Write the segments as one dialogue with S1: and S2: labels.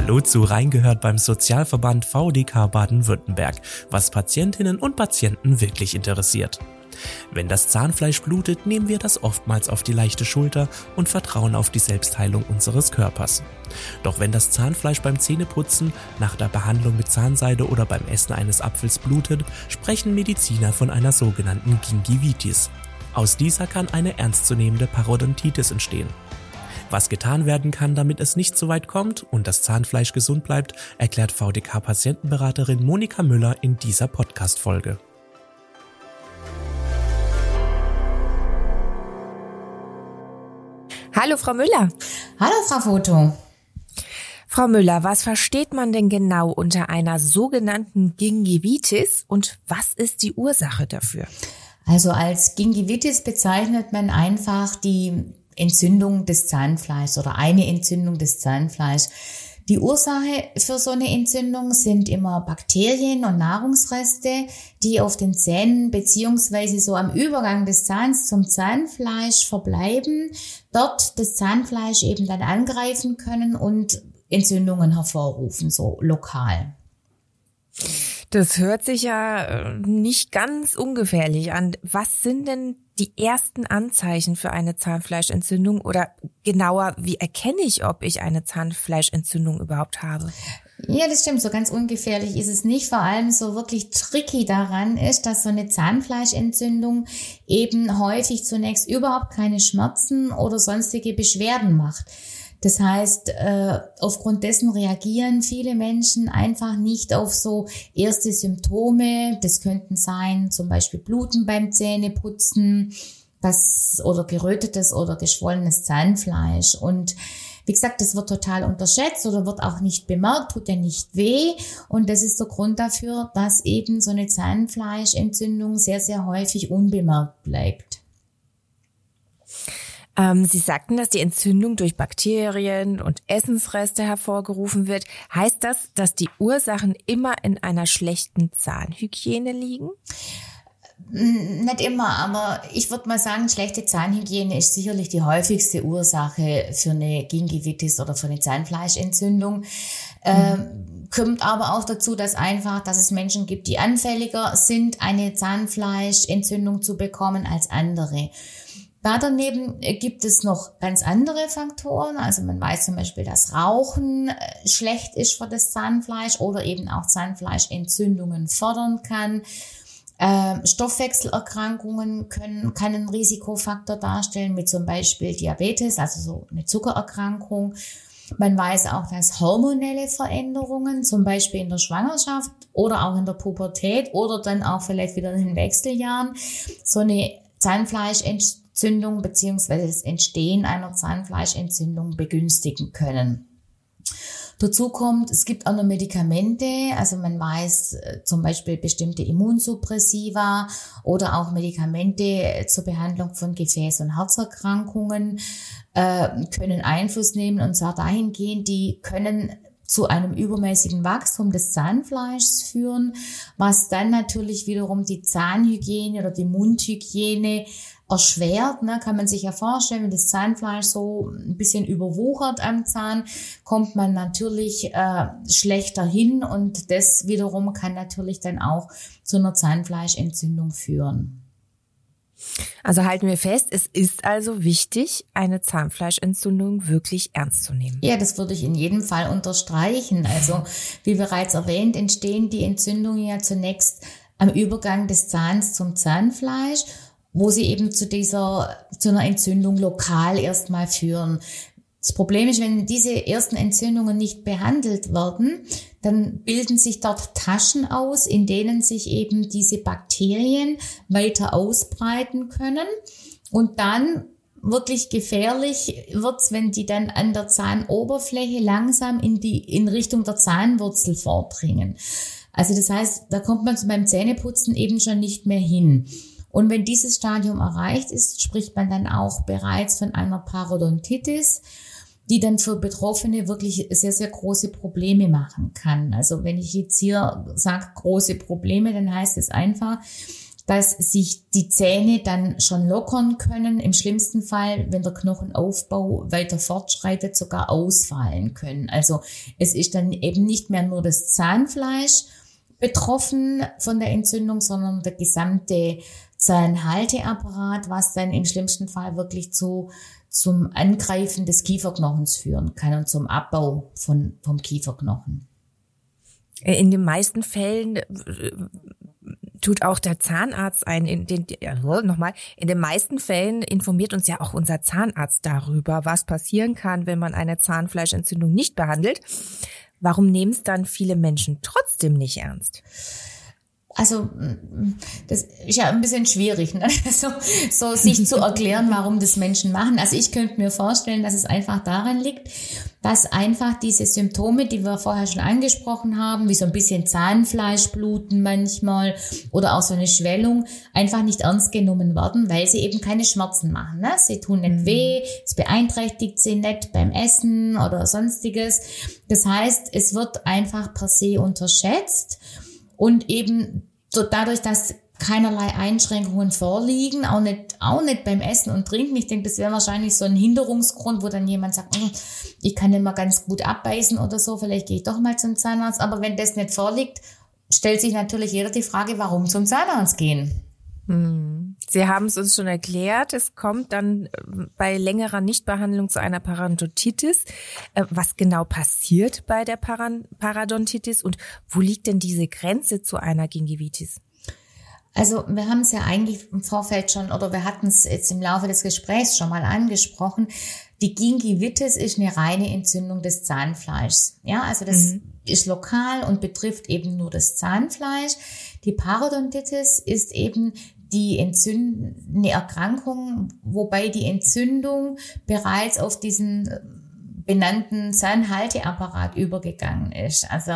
S1: Hallo zu Reingehört beim Sozialverband VDK Baden-Württemberg, was Patientinnen und Patienten wirklich interessiert. Wenn das Zahnfleisch blutet, nehmen wir das oftmals auf die leichte Schulter und vertrauen auf die Selbstheilung unseres Körpers. Doch wenn das Zahnfleisch beim Zähneputzen, nach der Behandlung mit Zahnseide oder beim Essen eines Apfels blutet, sprechen Mediziner von einer sogenannten Gingivitis. Aus dieser kann eine ernstzunehmende Parodontitis entstehen. Was getan werden kann, damit es nicht so weit kommt und das Zahnfleisch gesund bleibt, erklärt VDK-Patientenberaterin Monika Müller in dieser Podcast-Folge.
S2: Hallo, Frau Müller.
S3: Hallo, Frau Foto.
S2: Frau Müller, was versteht man denn genau unter einer sogenannten Gingivitis und was ist die Ursache dafür?
S3: Also als Gingivitis bezeichnet man einfach die Entzündung des Zahnfleischs oder eine Entzündung des Zahnfleischs. Die Ursache für so eine Entzündung sind immer Bakterien und Nahrungsreste, die auf den Zähnen beziehungsweise so am Übergang des Zahns zum Zahnfleisch verbleiben, dort das Zahnfleisch eben dann angreifen können und Entzündungen hervorrufen, so lokal.
S2: Das hört sich ja äh, nicht ganz ungefährlich an. Was sind denn die ersten Anzeichen für eine Zahnfleischentzündung oder genauer, wie erkenne ich, ob ich eine Zahnfleischentzündung überhaupt habe?
S3: Ja, das stimmt. So ganz ungefährlich ist es nicht. Vor allem so wirklich tricky daran ist, dass so eine Zahnfleischentzündung eben häufig zunächst überhaupt keine Schmerzen oder sonstige Beschwerden macht. Das heißt, äh, aufgrund dessen reagieren viele Menschen einfach nicht auf so erste Symptome. Das könnten sein zum Beispiel Bluten beim Zähneputzen, das oder gerötetes oder geschwollenes Zahnfleisch. Und wie gesagt, das wird total unterschätzt oder wird auch nicht bemerkt, tut ja nicht weh. Und das ist der Grund dafür, dass eben so eine Zahnfleischentzündung sehr, sehr häufig unbemerkt bleibt.
S2: Ähm, Sie sagten, dass die Entzündung durch Bakterien und Essensreste hervorgerufen wird. Heißt das, dass die Ursachen immer in einer schlechten Zahnhygiene liegen?
S3: Nicht immer, aber ich würde mal sagen, schlechte Zahnhygiene ist sicherlich die häufigste Ursache für eine Gingivitis oder für eine Zahnfleischentzündung. Ähm, kommt aber auch dazu, dass einfach, dass es Menschen gibt, die anfälliger sind, eine Zahnfleischentzündung zu bekommen als andere. Da daneben gibt es noch ganz andere Faktoren. Also man weiß zum Beispiel, dass Rauchen äh, schlecht ist für das Zahnfleisch oder eben auch Zahnfleischentzündungen fördern kann. Ähm, Stoffwechselerkrankungen können, kann ein Risikofaktor darstellen, mit zum Beispiel Diabetes, also so eine Zuckererkrankung. Man weiß auch, dass hormonelle Veränderungen, zum Beispiel in der Schwangerschaft oder auch in der Pubertät oder dann auch vielleicht wieder in den Wechseljahren, so eine Zahnfleischentzündung beziehungsweise das Entstehen einer Zahnfleischentzündung begünstigen können. Dazu kommt, es gibt auch noch Medikamente, also man weiß äh, zum Beispiel bestimmte Immunsuppressiva oder auch Medikamente zur Behandlung von Gefäß- und Herzerkrankungen äh, können Einfluss nehmen und zwar dahingehend, die können zu einem übermäßigen Wachstum des Zahnfleischs führen, was dann natürlich wiederum die Zahnhygiene oder die Mundhygiene erschwert. Ne? Kann man sich ja vorstellen, wenn das Zahnfleisch so ein bisschen überwuchert am Zahn, kommt man natürlich äh, schlechter hin und das wiederum kann natürlich dann auch zu einer Zahnfleischentzündung führen.
S2: Also halten wir fest, es ist also wichtig, eine Zahnfleischentzündung wirklich ernst zu nehmen.
S3: Ja, das würde ich in jedem Fall unterstreichen. Also, wie bereits erwähnt, entstehen die Entzündungen ja zunächst am Übergang des Zahns zum Zahnfleisch wo sie eben zu dieser, zu einer Entzündung lokal erstmal führen. Das Problem ist, wenn diese ersten Entzündungen nicht behandelt werden, dann bilden sich dort Taschen aus, in denen sich eben diese Bakterien weiter ausbreiten können. Und dann wirklich gefährlich wird's, wenn die dann an der Zahnoberfläche langsam in die, in Richtung der Zahnwurzel vordringen. Also das heißt, da kommt man beim Zähneputzen eben schon nicht mehr hin. Und wenn dieses Stadium erreicht ist, spricht man dann auch bereits von einer Parodontitis, die dann für Betroffene wirklich sehr, sehr große Probleme machen kann. Also wenn ich jetzt hier sage große Probleme, dann heißt es einfach, dass sich die Zähne dann schon lockern können. Im schlimmsten Fall, wenn der Knochenaufbau weiter fortschreitet, sogar ausfallen können. Also es ist dann eben nicht mehr nur das Zahnfleisch betroffen von der Entzündung, sondern der gesamte Zahnhalteapparat, was dann im schlimmsten Fall wirklich zu zum Angreifen des Kieferknochens führen kann und zum Abbau von, vom Kieferknochen.
S2: In den meisten Fällen äh, tut auch der Zahnarzt ein, in den, ja, nochmal, in den meisten Fällen informiert uns ja auch unser Zahnarzt darüber, was passieren kann, wenn man eine Zahnfleischentzündung nicht behandelt. Warum nehmen es dann viele Menschen trotzdem nicht ernst?
S3: Also das ist ja ein bisschen schwierig, ne? so, so sich zu erklären, warum das Menschen machen. Also ich könnte mir vorstellen, dass es einfach daran liegt, dass einfach diese Symptome, die wir vorher schon angesprochen haben, wie so ein bisschen Zahnfleischbluten manchmal oder auch so eine Schwellung, einfach nicht ernst genommen werden, weil sie eben keine Schmerzen machen. Ne? Sie tun nicht mhm. weh, es beeinträchtigt sie nicht beim Essen oder sonstiges. Das heißt, es wird einfach per se unterschätzt. Und eben so dadurch, dass keinerlei Einschränkungen vorliegen, auch nicht, auch nicht beim Essen und Trinken. Ich denke, das wäre wahrscheinlich so ein Hinderungsgrund, wo dann jemand sagt, hm, ich kann mal ganz gut abbeißen oder so, vielleicht gehe ich doch mal zum Zahnarzt. Aber wenn das nicht vorliegt, stellt sich natürlich jeder die Frage, warum zum Zahnarzt gehen.
S2: Hm. Sie haben es uns schon erklärt. Es kommt dann äh, bei längerer Nichtbehandlung zu einer Parodontitis. Äh, was genau passiert bei der Parodontitis und wo liegt denn diese Grenze zu einer Gingivitis?
S3: Also wir haben es ja eigentlich im Vorfeld schon oder wir hatten es jetzt im Laufe des Gesprächs schon mal angesprochen. Die Gingivitis ist eine reine Entzündung des Zahnfleischs. Ja, also das mhm. ist lokal und betrifft eben nur das Zahnfleisch. Die Parodontitis ist eben die Entzünd eine Erkrankung, wobei die Entzündung bereits auf diesen äh, benannten Zahnhalteapparat übergegangen ist. Also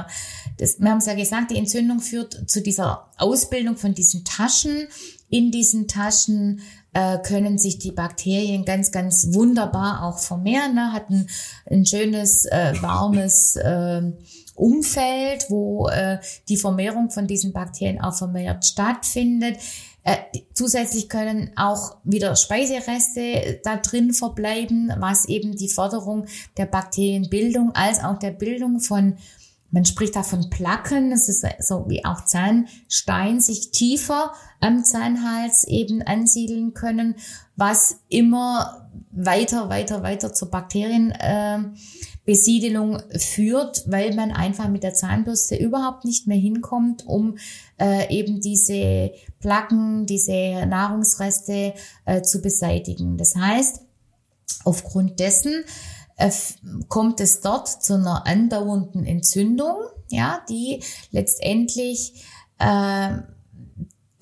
S3: das, wir haben es ja gesagt, die Entzündung führt zu dieser Ausbildung von diesen Taschen. In diesen Taschen äh, können sich die Bakterien ganz, ganz wunderbar auch vermehren. Ne? Hat ein, ein schönes, äh, warmes äh, Umfeld, wo äh, die Vermehrung von diesen Bakterien auch vermehrt stattfindet. Äh, zusätzlich können auch wieder Speisereste da drin verbleiben, was eben die Förderung der Bakterienbildung als auch der Bildung von man spricht da von Placken, das ist so wie auch Zahnstein sich tiefer am Zahnhals eben ansiedeln können, was immer weiter, weiter, weiter zur Bakterienbesiedelung äh, führt, weil man einfach mit der Zahnbürste überhaupt nicht mehr hinkommt, um äh, eben diese Placken, diese Nahrungsreste äh, zu beseitigen. Das heißt, aufgrund dessen kommt es dort zu einer andauernden Entzündung, ja, die letztendlich äh,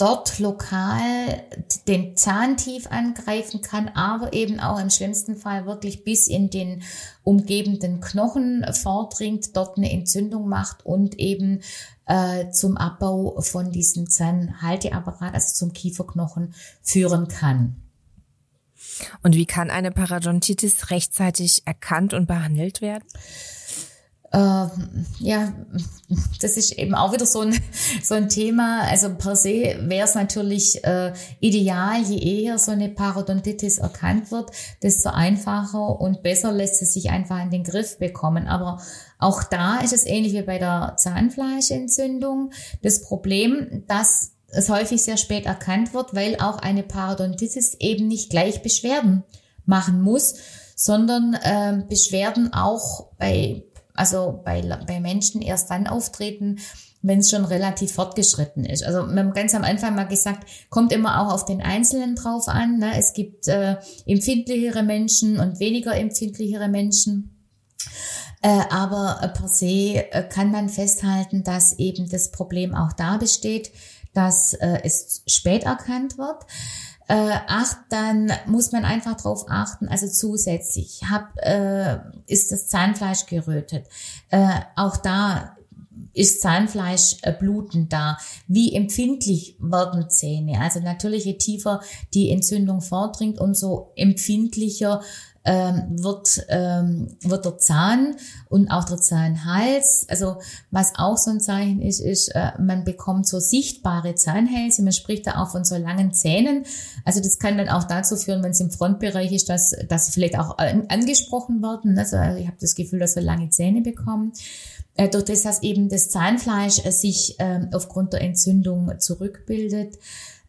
S3: dort lokal den Zahn tief angreifen kann, aber eben auch im schlimmsten Fall wirklich bis in den umgebenden Knochen vordringt, dort eine Entzündung macht und eben äh, zum Abbau von diesem Zahnhalteapparat, also zum Kieferknochen führen kann.
S2: Und wie kann eine Parodontitis rechtzeitig erkannt und behandelt werden?
S3: Äh, ja, das ist eben auch wieder so ein, so ein Thema. Also per se wäre es natürlich äh, ideal, je eher so eine Parodontitis erkannt wird, desto einfacher und besser lässt es sich einfach in den Griff bekommen. Aber auch da ist es ähnlich wie bei der Zahnfleischentzündung. Das Problem, dass es häufig sehr spät erkannt wird, weil auch eine Parodontitis eben nicht gleich Beschwerden machen muss, sondern äh, Beschwerden auch bei, also bei, bei Menschen erst dann auftreten, wenn es schon relativ fortgeschritten ist. Also wir haben ganz am Anfang mal gesagt, kommt immer auch auf den Einzelnen drauf an. Ne? Es gibt äh, empfindlichere Menschen und weniger empfindlichere Menschen. Äh, aber äh, per se äh, kann man festhalten, dass eben das Problem auch da besteht, dass äh, es spät erkannt wird. Äh, acht, dann muss man einfach darauf achten, also zusätzlich hab, äh, ist das Zahnfleisch gerötet. Äh, auch da ist Zahnfleisch äh, bluten da? Wie empfindlich werden Zähne? Also natürlich, je tiefer die Entzündung vordringt, umso empfindlicher ähm, wird, ähm, wird der Zahn und auch der Zahnhals, also was auch so ein Zeichen ist, ist, äh, man bekommt so sichtbare Zahnhälse, man spricht da auch von so langen Zähnen. Also das kann dann auch dazu führen, wenn es im Frontbereich ist, dass, dass vielleicht auch an, angesprochen werden. Also ich habe das Gefühl, dass wir lange Zähne bekommen. Äh, durch das, dass eben das Zahnfleisch äh, sich ähm, aufgrund der Entzündung zurückbildet.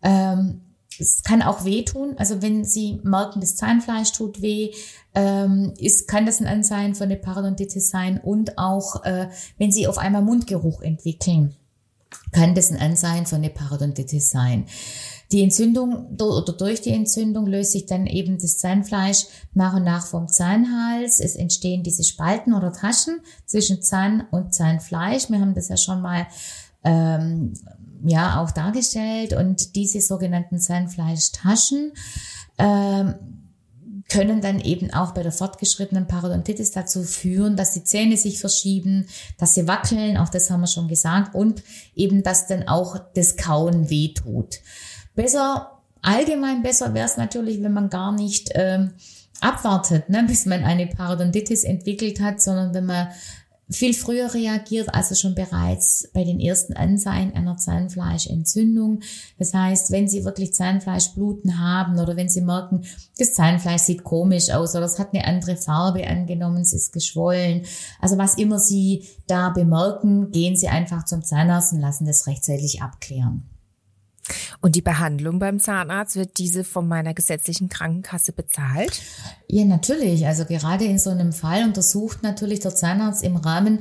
S3: Ähm, es kann auch wehtun. Also wenn Sie merken, das Zahnfleisch tut weh, ähm, ist, kann das ein Anzeichen von der Parodontitis sein. Und auch, äh, wenn Sie auf einmal Mundgeruch entwickeln, kann das ein Anzeichen von der Parodontitis sein. Die Entzündung oder durch die Entzündung löst sich dann eben das Zahnfleisch nach und nach vom Zahnhals. Es entstehen diese Spalten oder Taschen zwischen Zahn und Zahnfleisch. Wir haben das ja schon mal ähm, ja auch dargestellt. Und diese sogenannten Zahnfleischtaschen ähm, können dann eben auch bei der fortgeschrittenen Parodontitis dazu führen, dass die Zähne sich verschieben, dass sie wackeln, auch das haben wir schon gesagt, und eben, dass dann auch das Kauen wehtut. Besser, allgemein besser wäre es natürlich, wenn man gar nicht ähm, abwartet, ne, bis man eine Parodontitis entwickelt hat, sondern wenn man viel früher reagiert, also schon bereits bei den ersten Anzeichen einer Zahnfleischentzündung. Das heißt, wenn Sie wirklich Zahnfleischbluten haben oder wenn Sie merken, das Zahnfleisch sieht komisch aus oder es hat eine andere Farbe angenommen, es ist geschwollen. Also was immer Sie da bemerken, gehen Sie einfach zum Zahnarzt und lassen das rechtzeitig abklären.
S2: Und die Behandlung beim Zahnarzt, wird diese von meiner gesetzlichen Krankenkasse bezahlt?
S3: Ja, natürlich. Also gerade in so einem Fall untersucht natürlich der Zahnarzt im Rahmen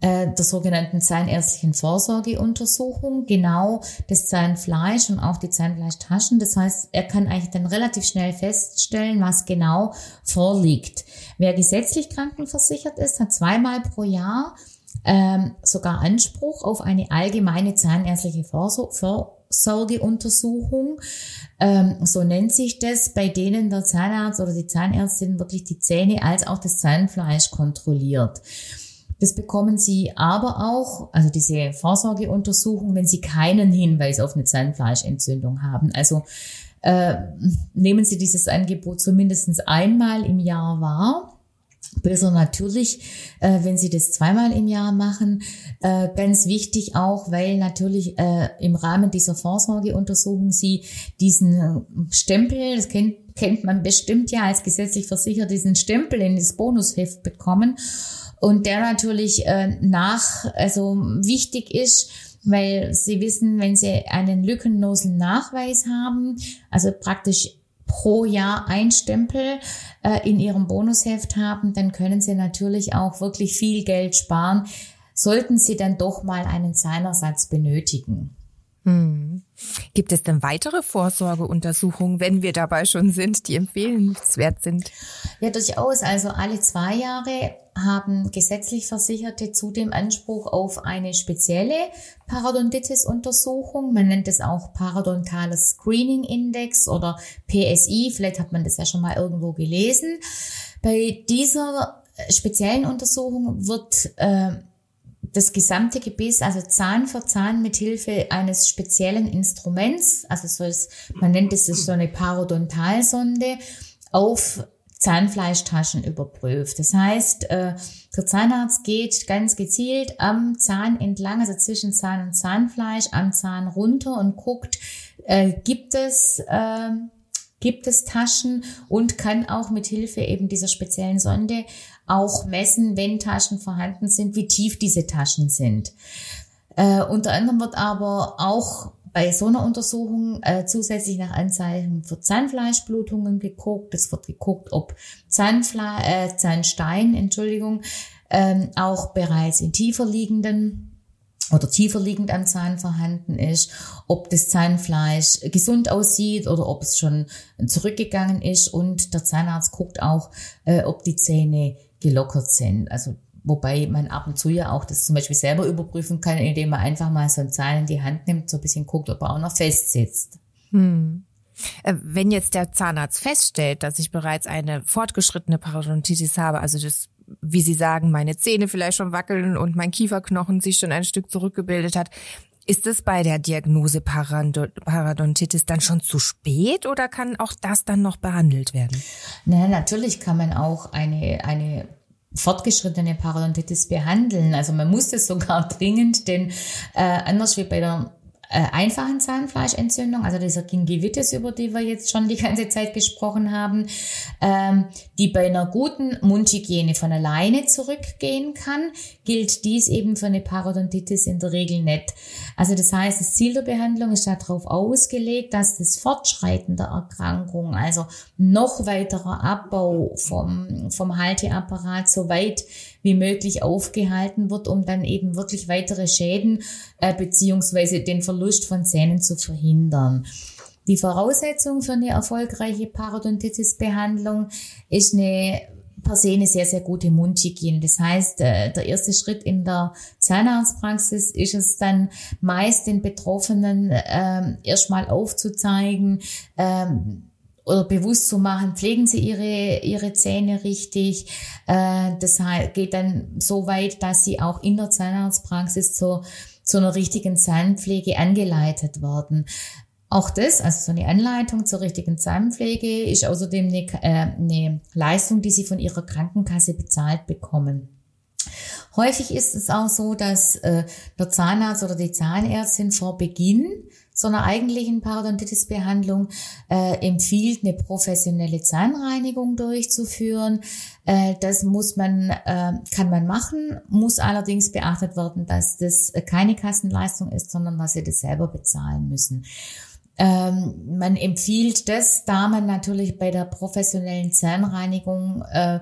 S3: äh, der sogenannten zahnärztlichen Vorsorgeuntersuchung genau das Zahnfleisch und auch die Zahnfleischtaschen. Das heißt, er kann eigentlich dann relativ schnell feststellen, was genau vorliegt. Wer gesetzlich krankenversichert ist, hat zweimal pro Jahr ähm, sogar Anspruch auf eine allgemeine zahnärztliche Vorsorge Vorsorgeuntersuchung. Ähm, so nennt sich das, bei denen der Zahnarzt oder die Zahnärztin wirklich die Zähne als auch das Zahnfleisch kontrolliert. Das bekommen Sie aber auch, also diese Vorsorgeuntersuchung, wenn Sie keinen Hinweis auf eine Zahnfleischentzündung haben. Also äh, nehmen Sie dieses Angebot zumindest einmal im Jahr wahr Besser natürlich, äh, wenn Sie das zweimal im Jahr machen. Äh, ganz wichtig auch, weil natürlich äh, im Rahmen dieser Vorsorgeuntersuchung Sie diesen äh, Stempel, das kennt, kennt man bestimmt ja als gesetzlich versichert, diesen Stempel in das Bonusheft bekommen. Und der natürlich äh, nach, also wichtig ist, weil Sie wissen, wenn Sie einen lückenlosen Nachweis haben, also praktisch pro Jahr ein Stempel äh, in Ihrem Bonusheft haben, dann können Sie natürlich auch wirklich viel Geld sparen, sollten Sie dann doch mal einen Zahnersatz benötigen.
S2: Hm. Gibt es denn weitere Vorsorgeuntersuchungen, wenn wir dabei schon sind, die empfehlenswert sind?
S3: Ja, durchaus. Also alle zwei Jahre haben gesetzlich Versicherte zudem Anspruch auf eine spezielle Parodontitis-Untersuchung. Man nennt es auch Parodontales Screening Index oder PSI. Vielleicht hat man das ja schon mal irgendwo gelesen. Bei dieser speziellen Untersuchung wird äh, das gesamte Gebiss, also Zahn für Zahn mit Hilfe eines speziellen Instruments, also so ist, man nennt es so eine Parodontalsonde, auf Zahnfleischtaschen überprüft. Das heißt, äh, der Zahnarzt geht ganz gezielt am Zahn entlang, also zwischen Zahn und Zahnfleisch, am Zahn runter und guckt, äh, gibt es äh, gibt es Taschen und kann auch mit Hilfe eben dieser speziellen Sonde auch messen, wenn Taschen vorhanden sind, wie tief diese Taschen sind. Äh, unter anderem wird aber auch bei so einer Untersuchung äh, zusätzlich nach Anzeichen für Zahnfleischblutungen geguckt. Es wird geguckt, ob Zahnfle äh, Zahnstein, Entschuldigung, ähm, auch bereits in tiefer liegenden oder tiefer liegend am Zahn vorhanden ist, ob das Zahnfleisch gesund aussieht oder ob es schon zurückgegangen ist und der Zahnarzt guckt auch, äh, ob die Zähne gelockert sind. Also wobei man ab und zu ja auch das zum Beispiel selber überprüfen kann, indem man einfach mal so ein Zahn in die Hand nimmt, so ein bisschen guckt, ob er auch noch fest sitzt. Hm.
S2: Äh, wenn jetzt der Zahnarzt feststellt, dass ich bereits eine fortgeschrittene Parodontitis habe, also das, wie Sie sagen, meine Zähne vielleicht schon wackeln und mein Kieferknochen sich schon ein Stück zurückgebildet hat, Ist es bei der Diagnose Parodontitis dann schon zu spät oder kann auch das dann noch behandelt werden?
S3: Na, natürlich kann man auch eine, eine fortgeschrittene Parodontitis behandeln. Also man muss es sogar dringend, denn äh, anders wie bei der äh, einfachen Zahnfleischentzündung, also dieser Gingivitis, über die wir jetzt schon die ganze Zeit gesprochen haben, ähm, die bei einer guten Mundhygiene von alleine zurückgehen kann, gilt dies eben für eine Parodontitis in der Regel nicht. Also das heißt, das Ziel der Behandlung ist darauf ausgelegt, dass das Fortschreiten der Erkrankung, also noch weiterer Abbau vom, vom Halteapparat so weit wie möglich aufgehalten wird, um dann eben wirklich weitere Schäden äh, beziehungsweise den Verlust von Zähnen zu verhindern. Die Voraussetzung für eine erfolgreiche Parodontitis-Behandlung ist eine per se eine sehr, sehr gute Mundhygiene. Das heißt, äh, der erste Schritt in der Zahnarztpraxis ist es dann meist den Betroffenen ähm, erstmal aufzuzeigen, ähm, oder bewusst zu machen, pflegen sie ihre, ihre Zähne richtig. Äh, das geht dann so weit, dass sie auch in der Zahnarztpraxis zur, zu einer richtigen Zahnpflege angeleitet werden. Auch das, also so eine Anleitung zur richtigen Zahnpflege, ist außerdem eine, äh, eine Leistung, die sie von ihrer Krankenkasse bezahlt bekommen. Häufig ist es auch so, dass äh, der Zahnarzt oder die Zahnärztin vor Beginn so einer eigentlichen Parodontitis-Behandlung äh, empfiehlt, eine professionelle Zahnreinigung durchzuführen. Äh, das muss man, äh, kann man machen, muss allerdings beachtet werden, dass das keine Kassenleistung ist, sondern dass sie das selber bezahlen müssen. Ähm, man empfiehlt das, da man natürlich bei der professionellen Zahnreinigung äh,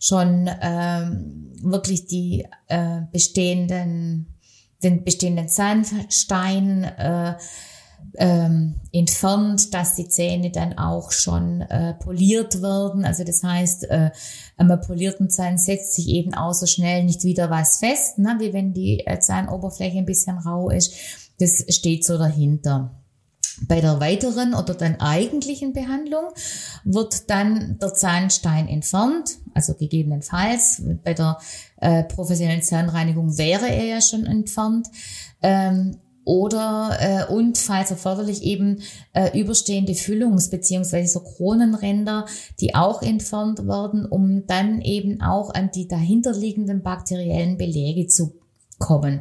S3: schon ähm, wirklich die äh, bestehenden den bestehenden Zahnstein äh, ähm, entfernt, dass die Zähne dann auch schon äh, poliert werden. Also das heißt, äh, am polierten Zahn setzt sich eben auch so schnell nicht wieder was fest, ne, wie wenn die äh, Zahnoberfläche ein bisschen rau ist. Das steht so dahinter. Bei der weiteren oder dann eigentlichen Behandlung wird dann der Zahnstein entfernt, also gegebenenfalls bei der äh, professionellen Zahnreinigung wäre er ja schon entfernt. Ähm, oder äh, und falls erforderlich eben äh, überstehende Füllungs- beziehungsweise so Kronenränder, die auch entfernt werden, um dann eben auch an die dahinterliegenden bakteriellen Belege zu kommen.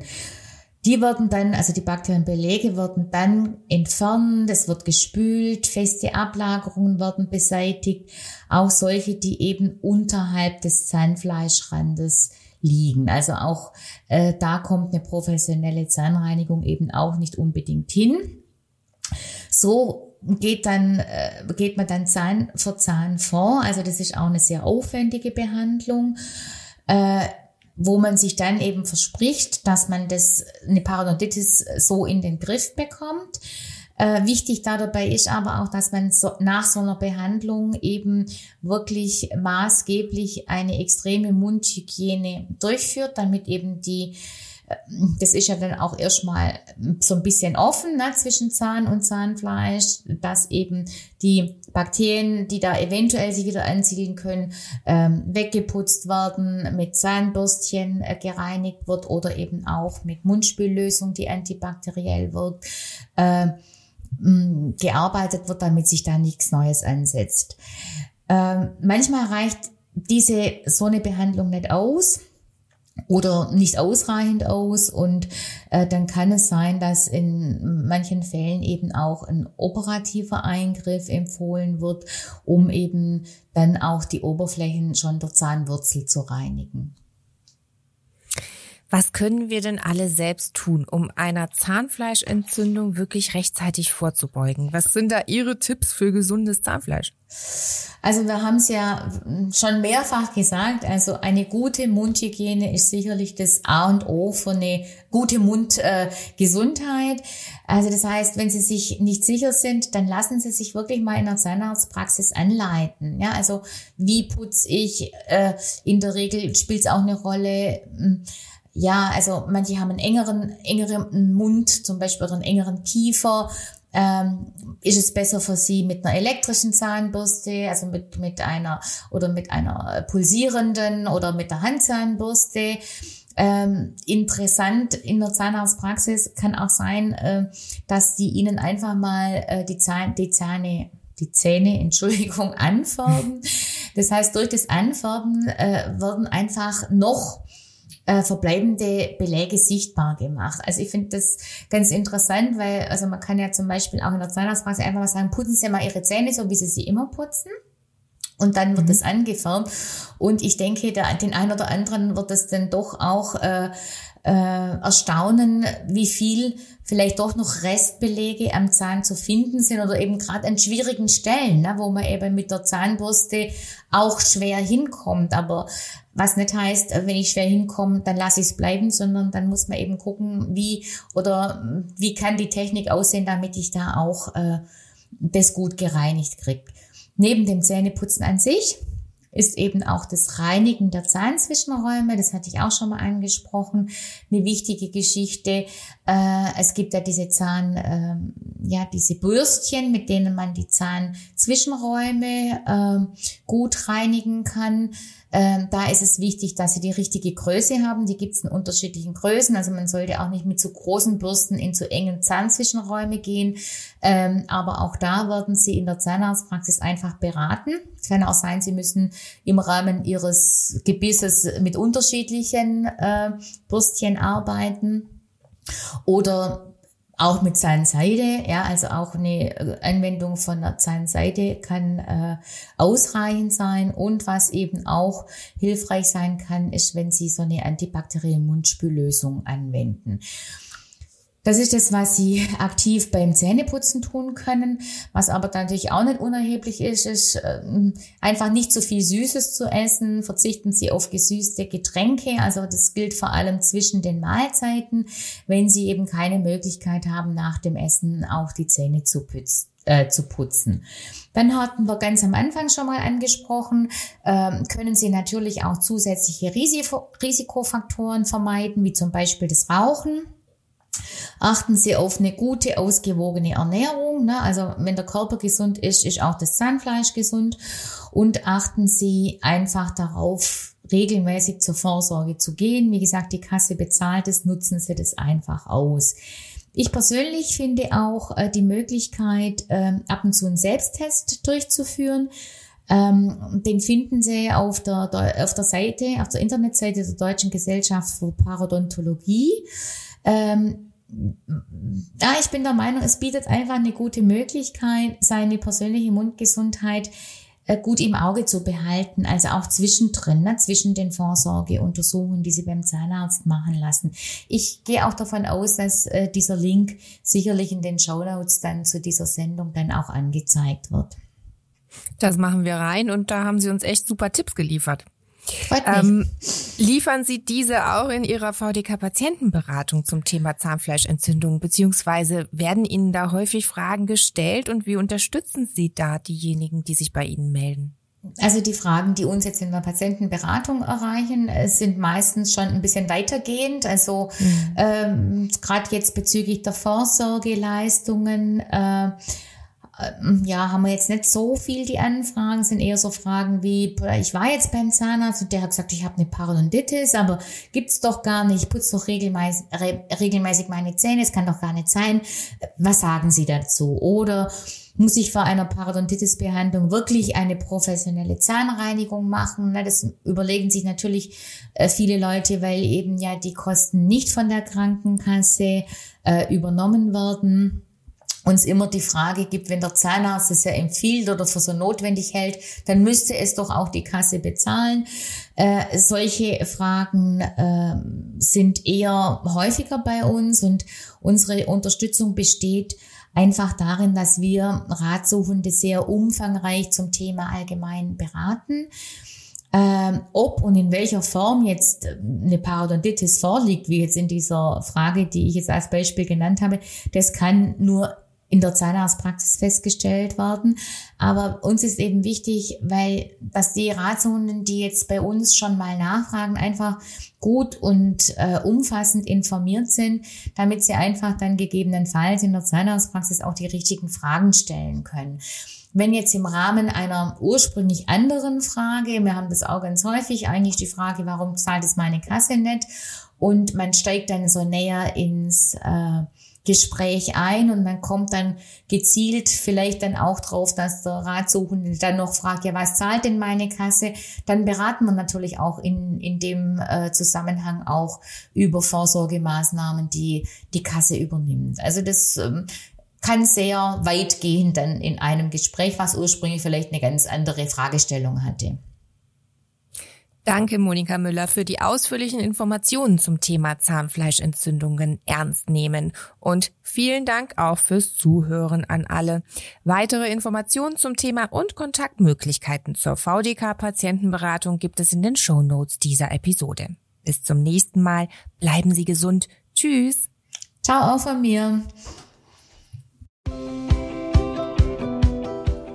S3: Die werden dann, also die Bakterienbelege werden dann entfernt, es wird gespült, feste Ablagerungen werden beseitigt, auch solche, die eben unterhalb des Zahnfleischrandes liegen. Also auch äh, da kommt eine professionelle Zahnreinigung eben auch nicht unbedingt hin. So geht dann äh, geht man dann Zahn für Zahn vor. Also das ist auch eine sehr aufwendige Behandlung. Äh, wo man sich dann eben verspricht, dass man das eine Parodontitis so in den Griff bekommt. Äh, wichtig da dabei ist aber auch, dass man so, nach so einer Behandlung eben wirklich maßgeblich eine extreme Mundhygiene durchführt, damit eben die äh, das ist ja dann auch erstmal so ein bisschen offen ne, zwischen Zahn und Zahnfleisch, dass eben die Bakterien, die da eventuell sich wieder ansiedeln können, ähm, weggeputzt werden, mit Zahnbürstchen äh, gereinigt wird oder eben auch mit Mundspüllösung, die antibakteriell wirkt. Äh, gearbeitet wird, damit sich da nichts Neues ansetzt. Ähm, manchmal reicht diese so eine Behandlung nicht aus oder nicht ausreichend aus und äh, dann kann es sein, dass in manchen Fällen eben auch ein operativer Eingriff empfohlen wird, um eben dann auch die Oberflächen schon der Zahnwurzel zu reinigen.
S2: Was können wir denn alle selbst tun, um einer Zahnfleischentzündung wirklich rechtzeitig vorzubeugen? Was sind da Ihre Tipps für gesundes Zahnfleisch?
S3: Also wir haben es ja schon mehrfach gesagt, also eine gute Mundhygiene ist sicherlich das A und O für eine gute Mundgesundheit. Äh, also das heißt, wenn Sie sich nicht sicher sind, dann lassen Sie sich wirklich mal in der Zahnarztpraxis anleiten. Ja, also wie putze ich? Äh, in der Regel spielt es auch eine Rolle hm, ja, also manche haben einen engeren, engeren Mund, zum Beispiel einen engeren Kiefer. Ähm, ist es besser für sie mit einer elektrischen Zahnbürste, also mit, mit einer oder mit einer pulsierenden oder mit der Handzahnbürste? Ähm, interessant in der Zahnarztpraxis kann auch sein, äh, dass die ihnen einfach mal äh, die, Zahn, die Zähne die Zähne, Entschuldigung, anfärben. Das heißt, durch das Anfärben äh, werden einfach noch äh, verbleibende Beläge sichtbar gemacht. Also ich finde das ganz interessant, weil also man kann ja zum Beispiel auch in der Zahnarztpraxis einfach mal sagen, putzen Sie mal Ihre Zähne so, wie Sie sie immer putzen. Und dann wird mhm. es angefärbt. Und ich denke, der, den einen oder anderen wird es dann doch auch äh, äh, erstaunen, wie viel vielleicht doch noch Restbelege am Zahn zu finden sind oder eben gerade an schwierigen Stellen, ne, wo man eben mit der Zahnbürste auch schwer hinkommt. Aber was nicht heißt, wenn ich schwer hinkomme, dann lasse ich es bleiben, sondern dann muss man eben gucken, wie oder wie kann die Technik aussehen, damit ich da auch äh, das gut gereinigt kriege. Neben dem Zähneputzen an sich ist eben auch das Reinigen der Zahnzwischenräume, das hatte ich auch schon mal angesprochen, eine wichtige Geschichte. Äh, es gibt ja diese Zahn, äh, ja, diese Bürstchen, mit denen man die Zahnzwischenräume äh, gut reinigen kann. Ähm, da ist es wichtig, dass sie die richtige Größe haben. Die gibt es in unterschiedlichen Größen. Also man sollte auch nicht mit zu großen Bürsten in zu engen Zahnzwischenräume gehen. Ähm, aber auch da werden sie in der Zahnarztpraxis einfach beraten. Es kann auch sein, sie müssen im Rahmen ihres Gebisses mit unterschiedlichen äh, Bürstchen arbeiten. Oder auch mit Zahnseide, ja, also auch eine äh, Anwendung von der Zahnseide kann äh, ausreichend sein. Und was eben auch hilfreich sein kann, ist, wenn Sie so eine antibakterielle Mundspüllösung anwenden. Das ist das, was Sie aktiv beim Zähneputzen tun können. Was aber natürlich auch nicht unerheblich ist, ist ähm, einfach nicht zu viel Süßes zu essen. Verzichten Sie auf gesüßte Getränke. Also das gilt vor allem zwischen den Mahlzeiten, wenn Sie eben keine Möglichkeit haben, nach dem Essen auch die Zähne zu putzen äh, zu putzen. Dann hatten wir ganz am Anfang schon mal angesprochen, ähm, können Sie natürlich auch zusätzliche Risiko Risikofaktoren vermeiden, wie zum Beispiel das Rauchen. Achten Sie auf eine gute, ausgewogene Ernährung. Ne? Also wenn der Körper gesund ist, ist auch das Zahnfleisch gesund. Und achten Sie einfach darauf, regelmäßig zur Vorsorge zu gehen. Wie gesagt, die Kasse bezahlt es, nutzen Sie das einfach aus. Ich persönlich finde auch äh, die Möglichkeit, äh, ab und zu einen Selbsttest durchzuführen. Ähm, den finden Sie auf der, auf der Seite, auf der Internetseite der Deutschen Gesellschaft für Parodontologie. Ähm, ja, ich bin der Meinung, es bietet einfach eine gute Möglichkeit, seine persönliche Mundgesundheit äh, gut im Auge zu behalten, also auch zwischendrin, ne, zwischen den Vorsorgeuntersuchungen, die Sie beim Zahnarzt machen lassen. Ich gehe auch davon aus, dass äh, dieser Link sicherlich in den Show Notes dann zu dieser Sendung dann auch angezeigt wird.
S2: Das machen wir rein und da haben Sie uns echt super Tipps geliefert. Ähm, liefern Sie diese auch in Ihrer VDK-Patientenberatung zum Thema Zahnfleischentzündung, beziehungsweise werden Ihnen da häufig Fragen gestellt und wie unterstützen Sie da diejenigen, die sich bei Ihnen melden?
S3: Also die Fragen, die uns jetzt in der Patientenberatung erreichen, sind meistens schon ein bisschen weitergehend. Also mhm. ähm, gerade jetzt bezüglich der Vorsorgeleistungen. Äh, ja, haben wir jetzt nicht so viel die Anfragen, sind eher so Fragen wie, ich war jetzt beim Zahnarzt und der hat gesagt, ich habe eine Parodontitis, aber gibt's doch gar nicht, ich putze doch regelmäßig, regelmäßig meine Zähne, es kann doch gar nicht sein. Was sagen Sie dazu? Oder muss ich vor einer Parodontitis-Behandlung wirklich eine professionelle Zahnreinigung machen? Das überlegen sich natürlich äh, viele Leute, weil eben ja die Kosten nicht von der Krankenkasse äh, übernommen werden uns immer die Frage gibt, wenn der Zahnarzt es ja empfiehlt oder für so notwendig hält, dann müsste es doch auch die Kasse bezahlen. Äh, solche Fragen äh, sind eher häufiger bei uns und unsere Unterstützung besteht einfach darin, dass wir Ratsuchende sehr umfangreich zum Thema allgemein beraten. Ähm, ob und in welcher Form jetzt eine Parodontitis vorliegt, wie jetzt in dieser Frage, die ich jetzt als Beispiel genannt habe, das kann nur in der Zahnarztpraxis festgestellt werden. Aber uns ist eben wichtig, weil, dass die Ratsuchenden, die jetzt bei uns schon mal nachfragen, einfach gut und äh, umfassend informiert sind, damit sie einfach dann gegebenenfalls in der Zahnarztpraxis auch die richtigen Fragen stellen können. Wenn jetzt im Rahmen einer ursprünglich anderen Frage, wir haben das auch ganz häufig, eigentlich die Frage, warum zahlt es meine Kasse nicht? Und man steigt dann so näher ins äh, Gespräch ein und man kommt dann gezielt vielleicht dann auch drauf, dass der Ratsuchende dann noch fragt, ja, was zahlt denn meine Kasse? Dann beraten wir natürlich auch in, in dem äh, Zusammenhang auch über Vorsorgemaßnahmen, die die Kasse übernimmt. Also das ähm, kann sehr weitgehend dann in einem Gespräch, was ursprünglich vielleicht eine ganz andere Fragestellung hatte.
S2: Danke, Monika Müller, für die ausführlichen Informationen zum Thema Zahnfleischentzündungen ernst nehmen. Und vielen Dank auch fürs Zuhören an alle. Weitere Informationen zum Thema und Kontaktmöglichkeiten zur VDK-Patientenberatung gibt es in den Show Notes dieser Episode. Bis zum nächsten Mal. Bleiben Sie gesund. Tschüss.
S3: Ciao auch von mir.